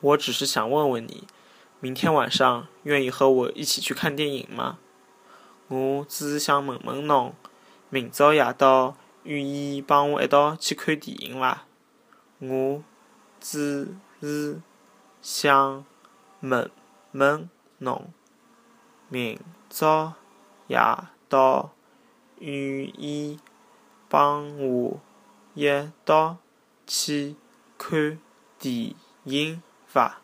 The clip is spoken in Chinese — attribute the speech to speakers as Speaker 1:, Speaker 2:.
Speaker 1: 我只是想问问你，明天晚上愿意和我一起去看电影吗？我只是想问问侬，明朝夜到愿意帮我一道去看电影伐？我只是想问问侬，明朝夜到愿意帮我一道去看电影伐？